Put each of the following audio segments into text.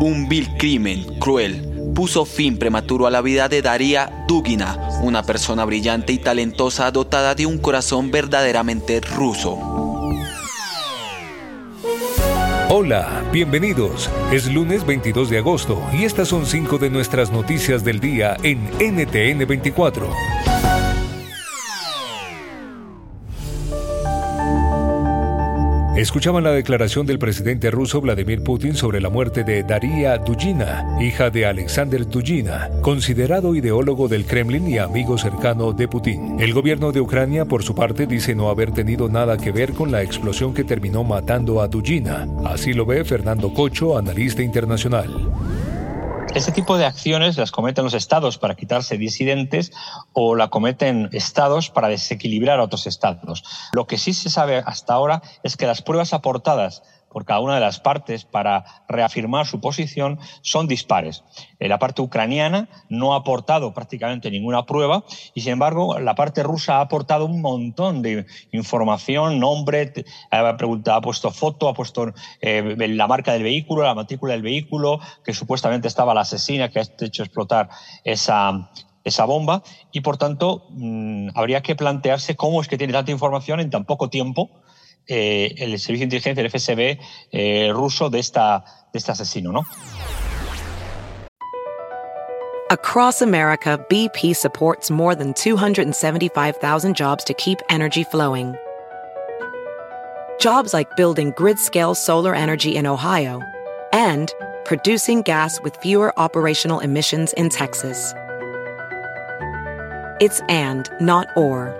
Un vil crimen cruel puso fin prematuro a la vida de Daria Dugina, una persona brillante y talentosa dotada de un corazón verdaderamente ruso. Hola, bienvenidos. Es lunes 22 de agosto y estas son cinco de nuestras noticias del día en NTN 24. Escuchaban la declaración del presidente ruso Vladimir Putin sobre la muerte de Daria Dugina, hija de Alexander Dugina, considerado ideólogo del Kremlin y amigo cercano de Putin. El gobierno de Ucrania, por su parte, dice no haber tenido nada que ver con la explosión que terminó matando a Dugina. Así lo ve Fernando Cocho, analista internacional. Este tipo de acciones las cometen los estados para quitarse disidentes o la cometen estados para desequilibrar a otros estados. Lo que sí se sabe hasta ahora es que las pruebas aportadas por cada una de las partes para reafirmar su posición son dispares. Eh, la parte ucraniana no ha aportado prácticamente ninguna prueba y, sin embargo, la parte rusa ha aportado un montón de información, nombre, ha, ha puesto foto, ha puesto eh, la marca del vehículo, la matrícula del vehículo, que supuestamente estaba la asesina que ha hecho explotar esa, esa bomba y por tanto mm, habría que plantearse cómo es que tiene tanta información en tan poco tiempo eh, el servicio de inteligencia FSB eh, ruso de, esta, de este asesino, ¿no? Across America, BP supports more than 275,000 jobs to keep energy flowing. Jobs like building grid-scale solar energy in Ohio and producing gas with fewer operational emissions in Texas. It's and, not or.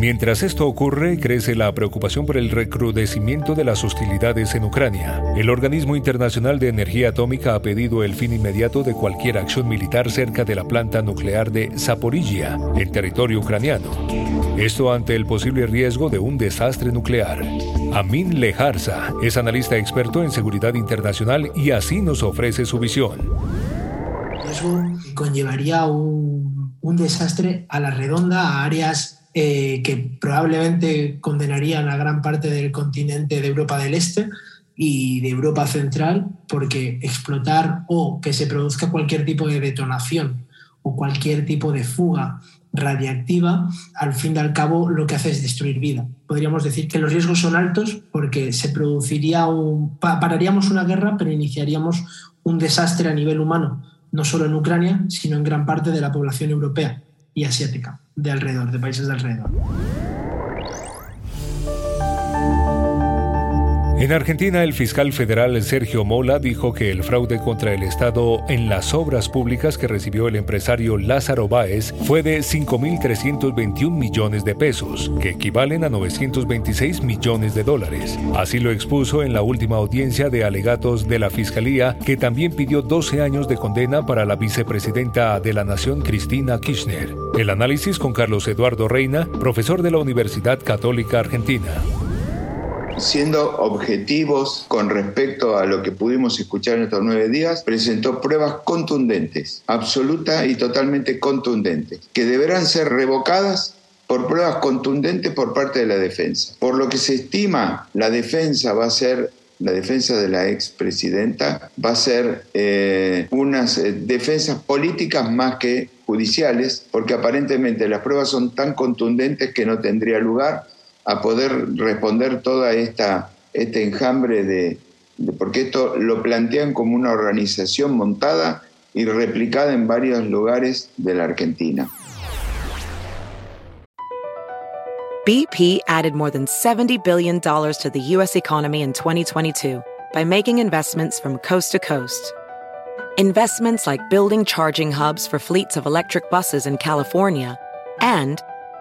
Mientras esto ocurre, crece la preocupación por el recrudecimiento de las hostilidades en Ucrania. El Organismo Internacional de Energía Atómica ha pedido el fin inmediato de cualquier acción militar cerca de la planta nuclear de Zaporilla, en territorio ucraniano. Esto ante el posible riesgo de un desastre nuclear. Amin Lejarza es analista experto en seguridad internacional y así nos ofrece su visión. Eso conllevaría un, un desastre a la redonda, a áreas eh, que probablemente condenarían a gran parte del continente de Europa del Este y de Europa Central, porque explotar o que se produzca cualquier tipo de detonación o cualquier tipo de fuga radiactiva, al fin y al cabo lo que hace es destruir vida. Podríamos decir que los riesgos son altos porque se produciría un, pararíamos una guerra, pero iniciaríamos un desastre a nivel humano, no solo en Ucrania, sino en gran parte de la población europea y asiática de alrededor, de países de alrededor. En Argentina, el fiscal federal Sergio Mola dijo que el fraude contra el Estado en las obras públicas que recibió el empresario Lázaro Báez fue de 5.321 millones de pesos, que equivalen a 926 millones de dólares. Así lo expuso en la última audiencia de alegatos de la Fiscalía, que también pidió 12 años de condena para la vicepresidenta de la Nación, Cristina Kirchner. El análisis con Carlos Eduardo Reina, profesor de la Universidad Católica Argentina siendo objetivos con respecto a lo que pudimos escuchar en estos nueve días, presentó pruebas contundentes, absoluta y totalmente contundentes, que deberán ser revocadas por pruebas contundentes por parte de la defensa. Por lo que se estima, la defensa va a ser la defensa de la expresidenta va a ser eh, unas eh, defensas políticas más que judiciales, porque aparentemente las pruebas son tan contundentes que no tendría lugar a poder responder toda esta este enjambre de, porque esto lo plantean como una organización montada y replicada en varios lugares de la Argentina. BP added more than 70 billion dollars to the US economy in 2022 by making investments from coast to coast. Investments like building charging hubs for fleets of electric buses in California and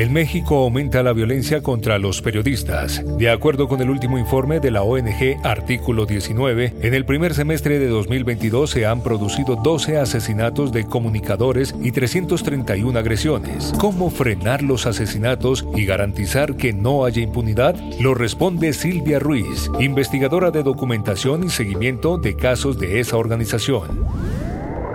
En México aumenta la violencia contra los periodistas. De acuerdo con el último informe de la ONG Artículo 19, en el primer semestre de 2022 se han producido 12 asesinatos de comunicadores y 331 agresiones. ¿Cómo frenar los asesinatos y garantizar que no haya impunidad? Lo responde Silvia Ruiz, investigadora de documentación y seguimiento de casos de esa organización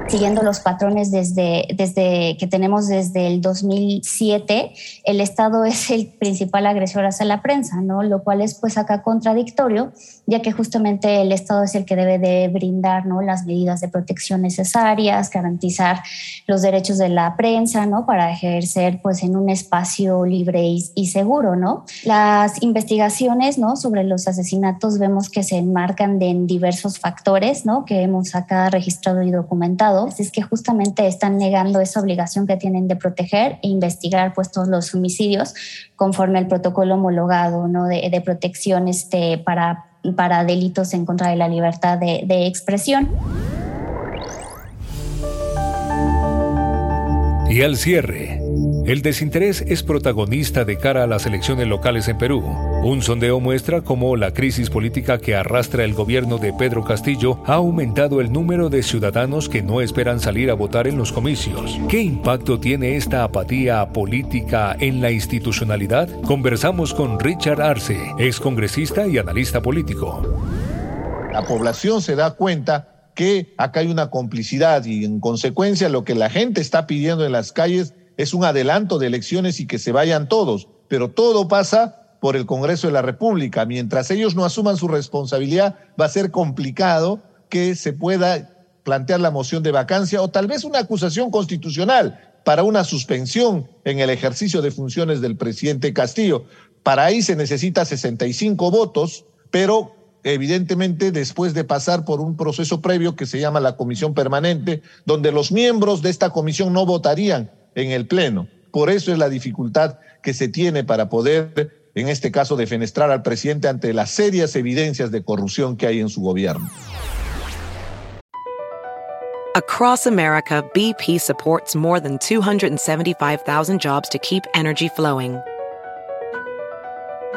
siguiendo los patrones desde, desde que tenemos desde el 2007, el Estado es el principal agresor hacia la prensa, ¿no? Lo cual es pues acá contradictorio, ya que justamente el Estado es el que debe de brindar, ¿no? Las medidas de protección necesarias, garantizar los derechos de la prensa, ¿no? Para ejercer pues en un espacio libre y, y seguro, ¿no? Las investigaciones, ¿no? Sobre los asesinatos vemos que se enmarcan en diversos factores, ¿no? Que hemos acá registrado y documentado es que justamente están negando esa obligación que tienen de proteger e investigar pues, todos los homicidios conforme al protocolo homologado ¿no? de, protección este, para, para delitos en contra de la libertad de, de expresión. Y al cierre, el desinterés es protagonista de cara a las elecciones locales en Perú. Un sondeo muestra cómo la crisis política que arrastra el gobierno de Pedro Castillo ha aumentado el número de ciudadanos que no esperan salir a votar en los comicios. ¿Qué impacto tiene esta apatía política en la institucionalidad? Conversamos con Richard Arce, excongresista y analista político. La población se da cuenta que acá hay una complicidad y en consecuencia lo que la gente está pidiendo en las calles es un adelanto de elecciones y que se vayan todos, pero todo pasa por el Congreso de la República. Mientras ellos no asuman su responsabilidad, va a ser complicado que se pueda plantear la moción de vacancia o tal vez una acusación constitucional para una suspensión en el ejercicio de funciones del presidente Castillo. Para ahí se necesita 65 votos, pero evidentemente después de pasar por un proceso previo que se llama la comisión permanente, donde los miembros de esta comisión no votarían en el Pleno. Por eso es la dificultad que se tiene para poder, en este caso, defenestrar al presidente ante las serias evidencias de corrupción que hay en su gobierno. Across America, BP supports more than 275,000 jobs to keep energy flowing.